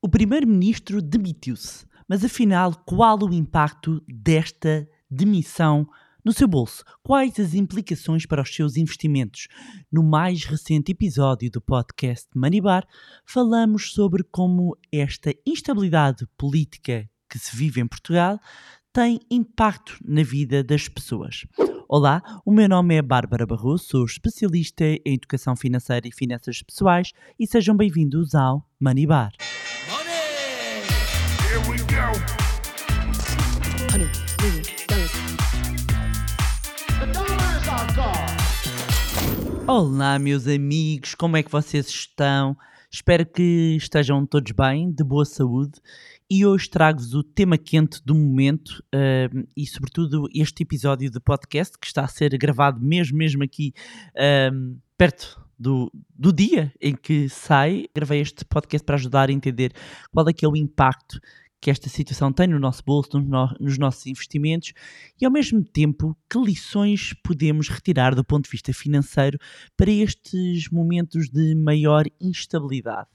O primeiro-ministro demitiu-se, mas afinal, qual o impacto desta demissão no seu bolso? Quais as implicações para os seus investimentos? No mais recente episódio do podcast Manibar, falamos sobre como esta instabilidade política que se vive em Portugal tem impacto na vida das pessoas. Olá, o meu nome é Bárbara Barroso, sou especialista em educação financeira e finanças pessoais e sejam bem-vindos ao Manibar. Olá, meus amigos, como é que vocês estão? Espero que estejam todos bem, de boa saúde. E hoje trago-vos o tema quente do momento ahm, e, sobretudo, este episódio de podcast que está a ser gravado mesmo, mesmo aqui ahm, perto do, do dia em que sai. Gravei este podcast para ajudar a entender qual é que é o impacto que esta situação tem no nosso bolso, no no- nos nossos investimentos e, ao mesmo tempo, que lições podemos retirar do ponto de vista financeiro para estes momentos de maior instabilidade.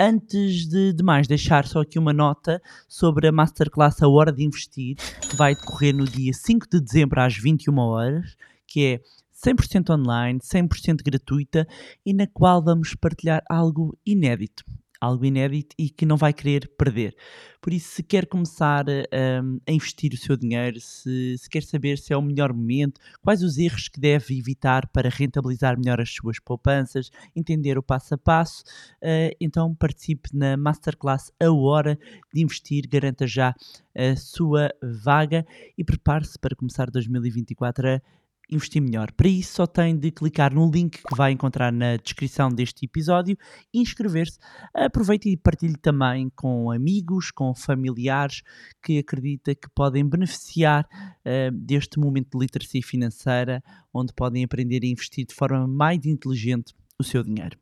Antes de, de mais, deixar só aqui uma nota sobre a Masterclass A Hora de Investir, que vai decorrer no dia 5 de dezembro às 21 horas, que é 100% online, 100% gratuita e na qual vamos partilhar algo inédito. Algo inédito e que não vai querer perder. Por isso, se quer começar hum, a investir o seu dinheiro, se, se quer saber se é o melhor momento, quais os erros que deve evitar para rentabilizar melhor as suas poupanças, entender o passo a passo, eh, então participe na Masterclass A Hora de Investir, garanta já a sua vaga e prepare-se para começar 2024 a investir melhor. Para isso só tem de clicar no link que vai encontrar na descrição deste episódio e inscrever-se. Aproveite e partilhe também com amigos, com familiares que acredita que podem beneficiar eh, deste momento de literacia financeira, onde podem aprender a investir de forma mais inteligente o seu dinheiro.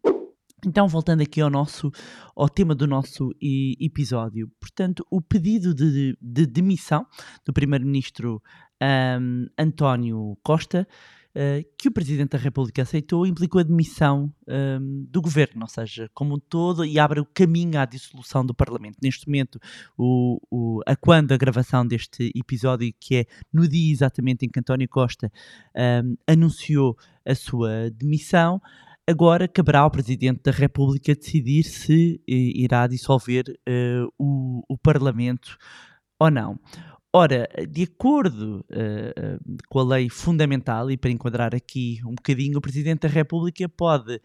Então, voltando aqui ao nosso ao tema do nosso episódio, portanto, o pedido de, de demissão do primeiro-ministro ahm, António Costa, eh, que o Presidente da República aceitou, implicou a demissão ahm, do governo, ou seja, como um todo, e abre o caminho à dissolução do Parlamento. Neste momento, o, o- a quando a gravação deste episódio, que é no dia exatamente em que António Costa ahm, anunciou a sua demissão, agora caberá ao Presidente da República decidir se eh, irá dissolver eh, o, o Parlamento ou não. Ora, de acordo eh, com a lei fundamental, e para enquadrar aqui um bocadinho, o Presidente da República pode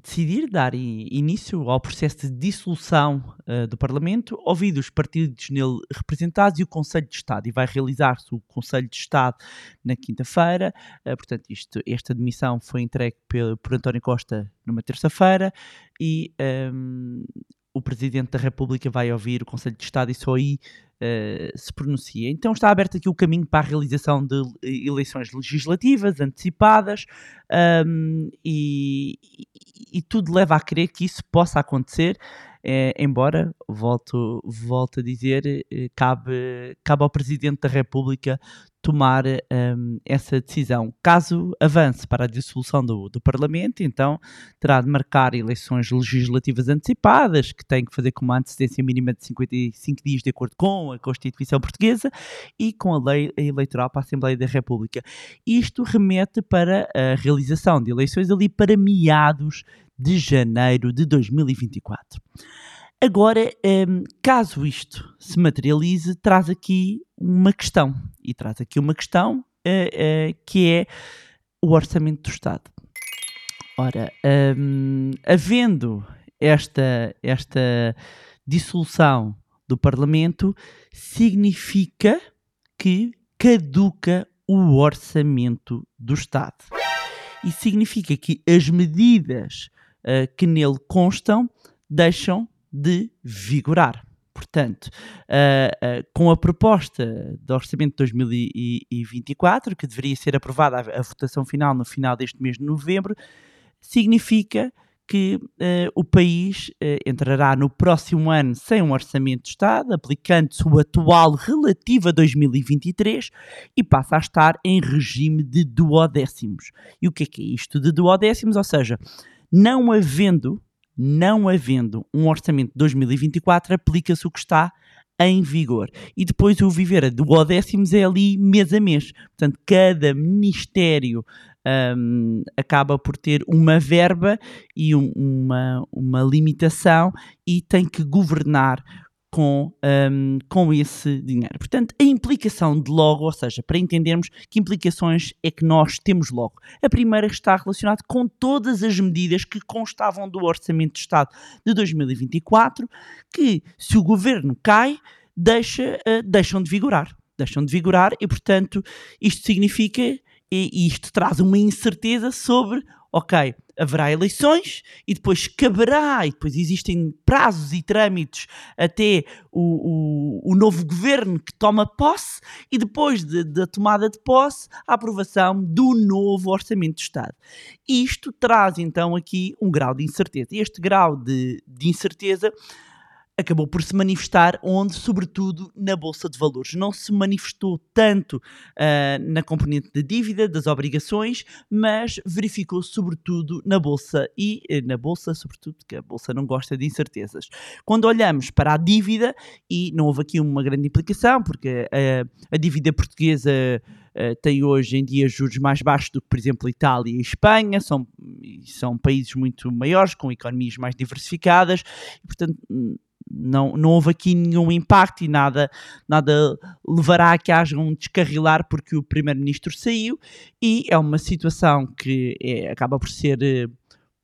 decidir dar início ao processo de dissolução eh, do Parlamento, ouvido os partidos nele representados e o Conselho de Estado. E vai realizar-se o Conselho de Estado na quinta-feira. Eh, portanto, isto, esta demissão foi entregue pel- por António Costa numa terça-feira e ehm, o Presidente da República vai ouvir o Conselho de Estado e só aí eh, se pronuncia. Então está aberto aqui o caminho para a realização de eleições legislativas antecipadas e, e- e tudo leva a crer que isso possa acontecer, eh, embora, volto, volto a dizer, eh, cabe, cabe ao Presidente da República tomar ahm, essa decisão. Caso avance para a dissolução do, do Parlamento, então terá de marcar eleições legislativas antecipadas, que tem que fazer com uma antecedência mínima de 55 dias, de acordo com a Constituição Portuguesa e com a lei eleitoral para a Assembleia da República. Isto remete para a realização de eleições ali para meados de janeiro de 2024. Agora, hum, caso isto se materialize, traz aqui uma questão. E traz aqui uma questão eh, eh, que é o orçamento do Estado. Ora, hum, havendo esta, esta dissolução do Parlamento, significa que caduca o orçamento do Estado. E significa que as medidas ah, que nele constam deixam de vigorar. Portanto, ah, ah, com a proposta do Orçamento de 2024, que deveria ser aprovada a, a votação final no final deste mês de novembro, significa que eh, o país entrará no próximo ano sem um orçamento de Estado, aplicando-se o atual relativo a 2023 e passa a estar em regime de duodécimos. E o que é que é isto de duodécimos? Ou seja, não havendo não havendo um orçamento de 2024, aplica-se o que está em vigor. E depois o viver a duodécimos é ali mês a mês. Portanto, cada ministério um, acaba por ter uma verba e um, uma, uma limitação e tem que governar com, um, com esse dinheiro. Portanto, a implicação de logo, ou seja, para entendermos que implicações é que nós temos logo. A primeira está relacionada com todas as medidas que constavam do Orçamento de Estado de 2024, que se o governo cai, deixa, uh, deixam de vigorar. Deixam de vigorar e, portanto, isto significa e isto traz uma incerteza sobre, ok, haverá eleições e depois caberá, e depois existem prazos e trâmites até o, o, o novo governo que toma posse e depois da de, tomada de posse, a aprovação do novo Orçamento de Estado. Isto traz então aqui um grau de incerteza. Este grau de, de incerteza acabou por se manifestar onde, sobretudo, na Bolsa de Valores. Não se manifestou tanto uh, na componente da dívida, das obrigações, mas verificou sobretudo na Bolsa e uh, na Bolsa, sobretudo, que a Bolsa não gosta de incertezas. Quando olhamos para a dívida, e não houve aqui uma grande implicação, porque uh, a dívida portuguesa Uh, tem hoje em dia juros mais baixos do que, por exemplo, Itália e Espanha, são, são países muito maiores, com economias mais diversificadas, e, portanto, não, não houve aqui nenhum impacto e nada, nada levará a que haja um descarrilar porque o primeiro-ministro saiu e é uma situação que é, acaba por ser eh,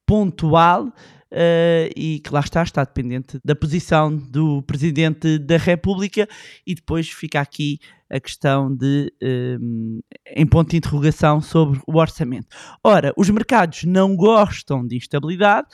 pontual uh, e que lá está, está dependente da posição do Presidente da República e depois fica aqui a questão de um, em ponto de interrogação sobre o orçamento. Ora, os mercados não gostam de instabilidade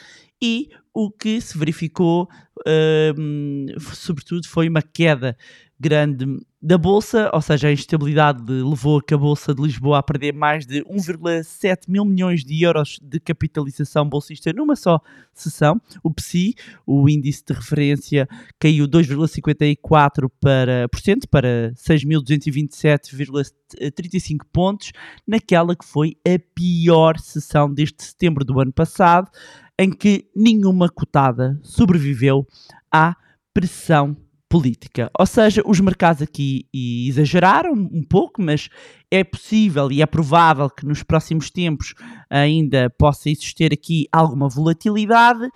e o que se verificou, uh, sobretudo, foi uma queda grande da Bolsa, ou seja, a instabilidade levou a que a Bolsa de Lisboa a perder mais de 1,7 mil milhões de euros de capitalização bolsista numa só sessão. O PSI, o índice de referência, caiu 2,54% para, para 6.227,35 pontos, naquela que foi a pior sessão desde setembro do ano passado, em que nenhuma cotada sobreviveu à pressão política. Ou seja, os mercados aqui exageraram um pouco, mas é possível e é provável que nos próximos tempos ainda possa existir aqui alguma volatilidade.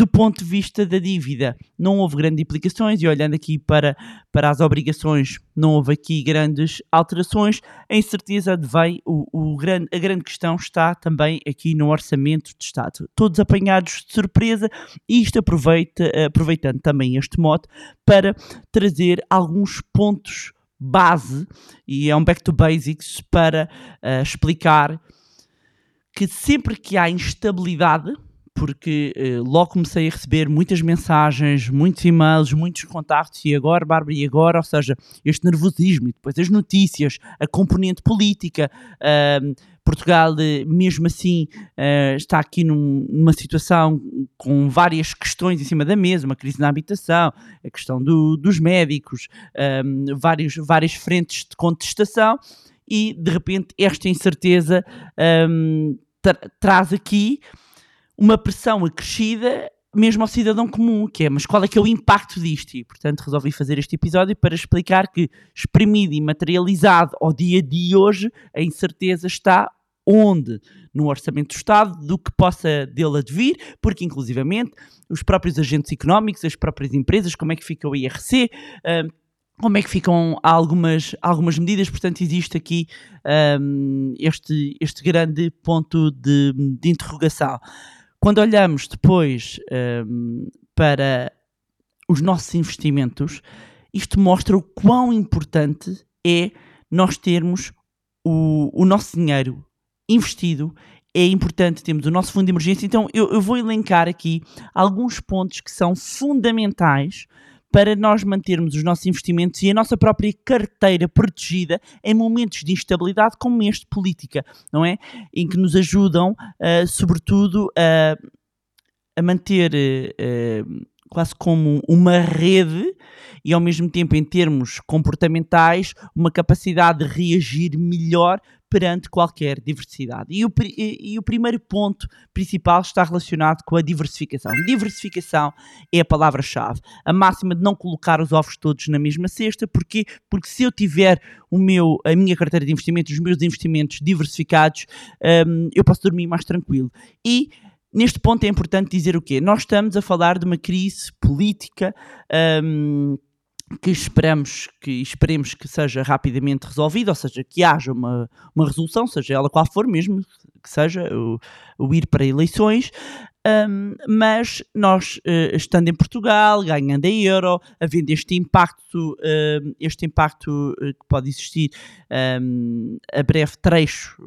Do ponto de vista da dívida, não houve grandes implicações, e olhando aqui para, para as obrigações, não houve aqui grandes alterações. A incerteza vem, o, o grande, a grande questão está também aqui no orçamento de Estado. Todos apanhados de surpresa, e isto aproveita, aproveitando também este mote para trazer alguns pontos base, e é um back to basics, para uh, explicar que sempre que há instabilidade porque uh, logo comecei a receber muitas mensagens, muitos e-mails, muitos contactos, e agora, Bárbara, e agora? Ou seja, este nervosismo, e depois as notícias, a componente política. Portugal, eh, mesmo assim, uh, está aqui num, numa situação com várias questões em cima da mesa, uma crise na habitação, a questão do, dos médicos, vários, várias frentes de contestação, e de repente esta incerteza um, tra traz aqui uma pressão acrescida mesmo ao cidadão comum, que é, mas qual é que é o impacto disto? E, portanto, resolvi fazer este episódio para explicar que, exprimido e materializado ao dia de hoje, a incerteza está onde? No orçamento do Estado, do que possa dele advir, porque, inclusivamente, os próprios agentes económicos, as próprias empresas, como é que fica o IRC, uh, como é que ficam algumas, algumas medidas, portanto existe aqui um, este, este grande ponto de, de interrogação. Quando olhamos depois um, para os nossos investimentos, isto mostra o quão importante é nós termos o, o nosso dinheiro investido. É importante termos o nosso fundo de emergência. Então, eu, eu vou elencar aqui alguns pontos que são fundamentais para nós mantermos os nossos investimentos e a nossa própria carteira protegida em momentos de instabilidade como este política, não é? Em que nos ajudam, uh, sobretudo, a, a manter uh, quase como uma rede e ao mesmo tempo em termos comportamentais uma capacidade de reagir melhor perante qualquer diversidade. E o, e, e o primeiro ponto principal está relacionado com a diversificação. Diversificação é a palavra-chave. A máxima de não colocar os ovos todos na mesma cesta. Porquê? Porque se eu tiver o meu, a minha carteira de investimentos, os meus investimentos diversificados, um, eu posso dormir mais tranquilo. E neste ponto é importante dizer o quê? Nós estamos a falar de uma crise política. Um, que esperamos que esperemos que seja rapidamente resolvida, ou seja, que haja uma, uma resolução, seja ela qual for, mesmo que seja o, o ir para eleições, um, mas nós, uh, estando em Portugal, ganhando a euro, havendo este impacto, uh, este impacto uh, que pode existir um, a breve trecho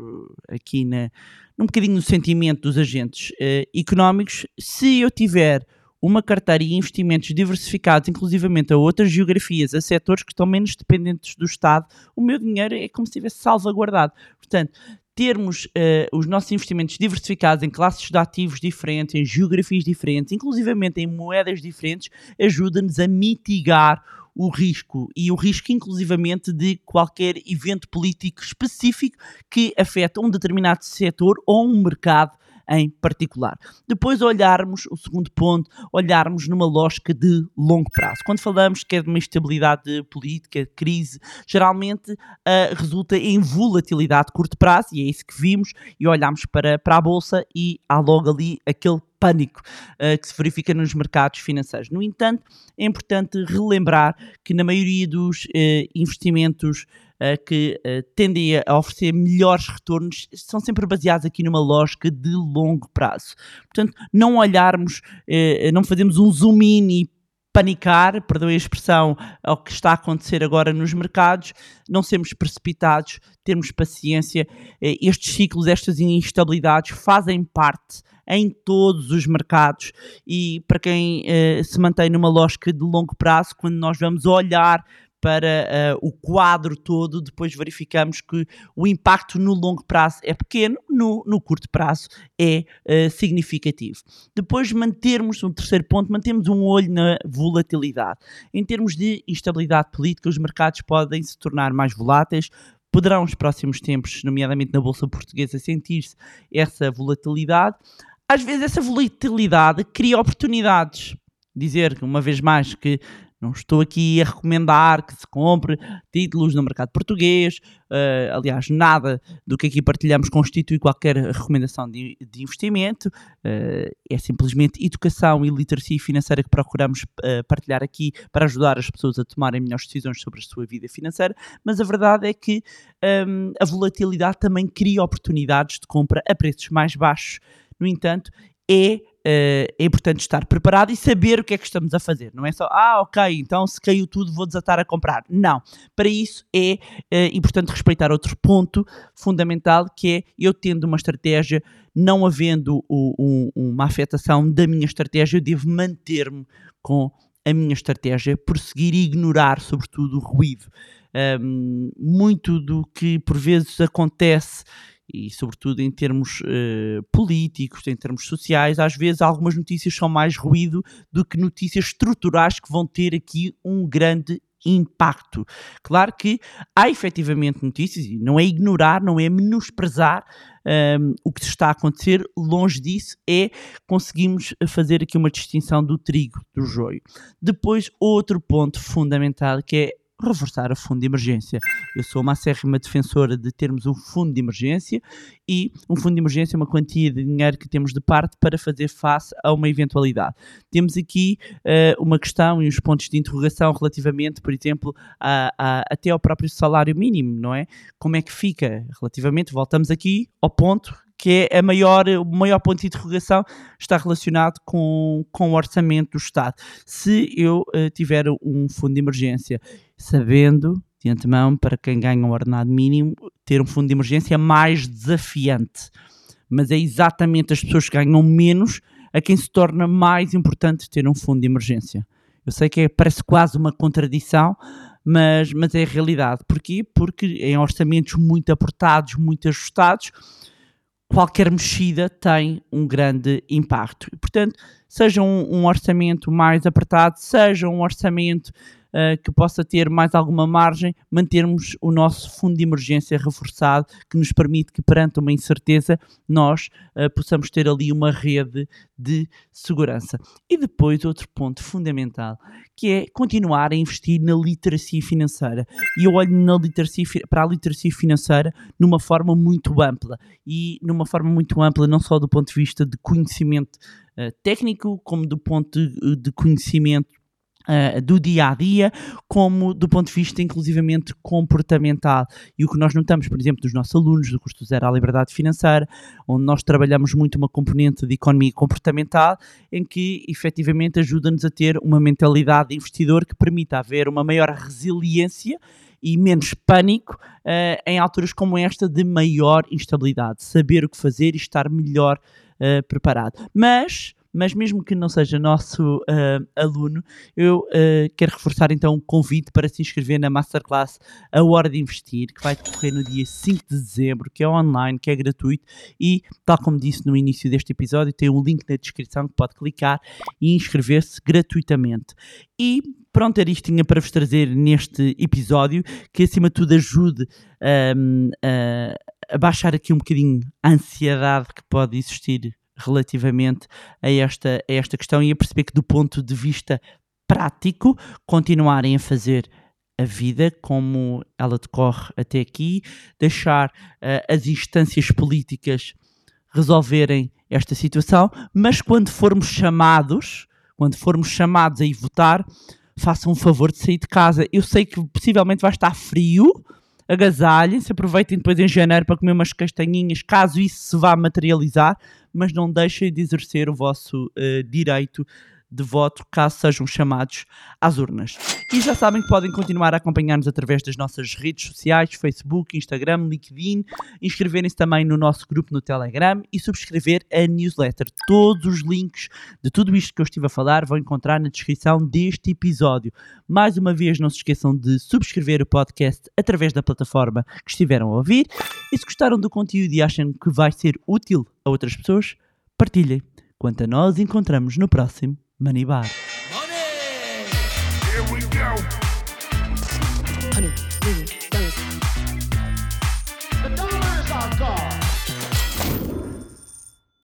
aqui na, num bocadinho no sentimento dos agentes económicos, se eu tiver uma carteira e investimentos diversificados, inclusivamente a outras geografias, a setores que estão menos dependentes do Estado, o meu dinheiro é como se estivesse salvaguardado. Portanto, termos uh, os nossos investimentos diversificados em classes de ativos diferentes, em geografias diferentes, inclusivamente em moedas diferentes, ajuda-nos a mitigar o risco. E o risco inclusivamente de qualquer evento político específico que afeta um determinado setor ou um mercado em particular. Depois olharmos, o segundo ponto, olharmos numa lógica de longo prazo. Quando falamos que é de uma instabilidade política, crise, geralmente uh, resulta em volatilidade de curto prazo, e é isso que vimos, e olhamos para, para a Bolsa e há logo ali aquele pânico uh, que se verifica nos mercados financeiros. No entanto, é importante relembrar que na maioria dos uh, investimentos que tendem a oferecer melhores retornos são sempre baseados aqui numa lógica de longo prazo. Portanto, não olharmos, não fazemos um zoom in e panicar, perdoem a expressão, ao que está a acontecer agora nos mercados, não sermos precipitados, termos paciência. Estes ciclos, estas instabilidades fazem parte em todos os mercados e para quem se mantém numa lógica de longo prazo, quando nós vamos olhar para uh, o quadro todo, depois verificamos que o impacto no longo prazo é pequeno, no, no curto prazo é uh, significativo. Depois mantermos, um terceiro ponto, mantemos um olho na volatilidade. Em termos de instabilidade política, os mercados podem se tornar mais voláteis, poderão nos próximos tempos, nomeadamente na Bolsa Portuguesa, sentir-se essa volatilidade às vezes essa volatilidade cria oportunidades. Dizer, uma vez mais, que não estou aqui a recomendar que se compre títulos no mercado português. Uh, aliás, nada do que aqui partilhamos constitui qualquer recomendação de, de investimento. Uh, é simplesmente educação e literacia financeira que procuramos uh, partilhar aqui para ajudar as pessoas a tomarem melhores decisões sobre a sua vida financeira. Mas a verdade é que um, a volatilidade também cria oportunidades de compra a preços mais baixos no entanto, é, é importante estar preparado e saber o que é que estamos a fazer. Não é só, ah, ok, então se caiu tudo vou desatar a comprar. Não. Para isso é uh, importante respeitar outro ponto fundamental que é eu tendo uma estratégia, não havendo um, uma afetação da minha estratégia, eu devo manter-me com a minha estratégia, prosseguir e ignorar, sobretudo, o ruído. Um, muito do que por vezes acontece e sobretudo em termos uh, políticos, em termos sociais, às vezes algumas notícias são mais ruído do que notícias estruturais que vão ter aqui um grande impacto. Claro que há efetivamente notícias, e não é ignorar, não é menosprezar um, ehm, o que está a acontecer, longe disso, é conseguimos fazer aqui uma distinção do trigo do joio. Depois, outro ponto fundamental que é reforçar o fundo de emergência. Eu sou uma acérrima defensora de termos um fundo de emergência e um fundo de emergência é uma quantia de dinheiro que temos de parte para fazer face a uma eventualidade. Temos aqui uh, uma questão e uns pontos de interrogação relativamente, por exemplo, a, a, até ao próprio salário mínimo, não é? Como é que fica relativamente? Voltamos aqui ao ponto que é a maior, o maior ponto de interrogação está relacionado com, com o orçamento do Estado. Se eu uh, tiver um fundo de emergência, sabendo de antemão, para quem ganha um ordenado mínimo, ter um fundo de emergência mais desafiante. Mas é exatamente as pessoas que ganham menos a quem se torna mais importante ter um fundo de emergência. Eu sei que é, parece quase uma contradição, mas, mas é a realidade. Porquê? Porque em orçamentos muito apertados, muito ajustados, qualquer mexida tem um grande impacto. Portanto, seja um, um orçamento mais apertado, seja um orçamento uh, que possa ter mais alguma margem, mantermos o nosso fundo de emergência reforçado, que nos permite que perante uma incerteza nós uh, possamos ter ali uma rede de segurança. E depois outro ponto fundamental, que é continuar a investir na literacia financeira. E eu olho na literacia, para a literacia financeira numa forma muito ampla e numa forma muito ampla não só do ponto de vista de conhecimento uh, técnico, como do ponto de, de conhecimento Uh, do dia a dia, como do ponto de vista inclusivamente comportamental. E o que nós notamos, por exemplo, dos nossos alunos do curso Zero à Liberdade Financeira, onde nós trabalhamos muito uma componente de economia comportamental, em que efetivamente ajuda-nos a ter uma mentalidade de investidor que permita haver uma maior resiliência e menos pânico uh, em alturas como esta de maior instabilidade. Saber o que fazer e estar melhor uh, preparado. Mas mas mesmo que não seja nosso uh, aluno, eu uh, quero reforçar então o convite para se inscrever na Masterclass A Hora de Investir, que vai decorrer no dia 5 de dezembro, que é online, que é gratuito e, tal como disse no início deste episódio, tem um link na descrição que pode clicar e inscrever-se gratuitamente. E pronto, era isto tinha para vos trazer neste episódio, que acima de tudo ajude um, a, a baixar aqui um bocadinho a ansiedade que pode existir relativamente a esta, a esta questão e a perceber que, do ponto de vista prático, continuarem a fazer a vida como ela decorre até aqui, deixar uh, as instâncias políticas resolverem esta situação, mas quando formos chamados, quando formos chamados a ir votar, façam um favor de sair de casa. Eu sei que possivelmente vai estar frio, agasalhem-se, aproveitem depois em janeiro para comer umas castanhinhas, caso isso se vá materializar, mas não deixem de exercer o vosso uh, direito de voto caso sejam chamados às urnas. E já sabem que podem continuar a acompanhar-nos através das nossas redes sociais, Facebook, Instagram, LinkedIn, inscreverem-se também no nosso grupo no Telegram e subscrever a newsletter. Todos os links de tudo isto que eu estive a falar vão encontrar na descrição deste episódio. Mais uma vez, não se esqueçam de subscrever o podcast através da plataforma que estiveram a ouvir. E se gostaram do conteúdo e acham que vai ser útil a outras pessoas, partilhem. Quanto a nós, encontramos no próximo Money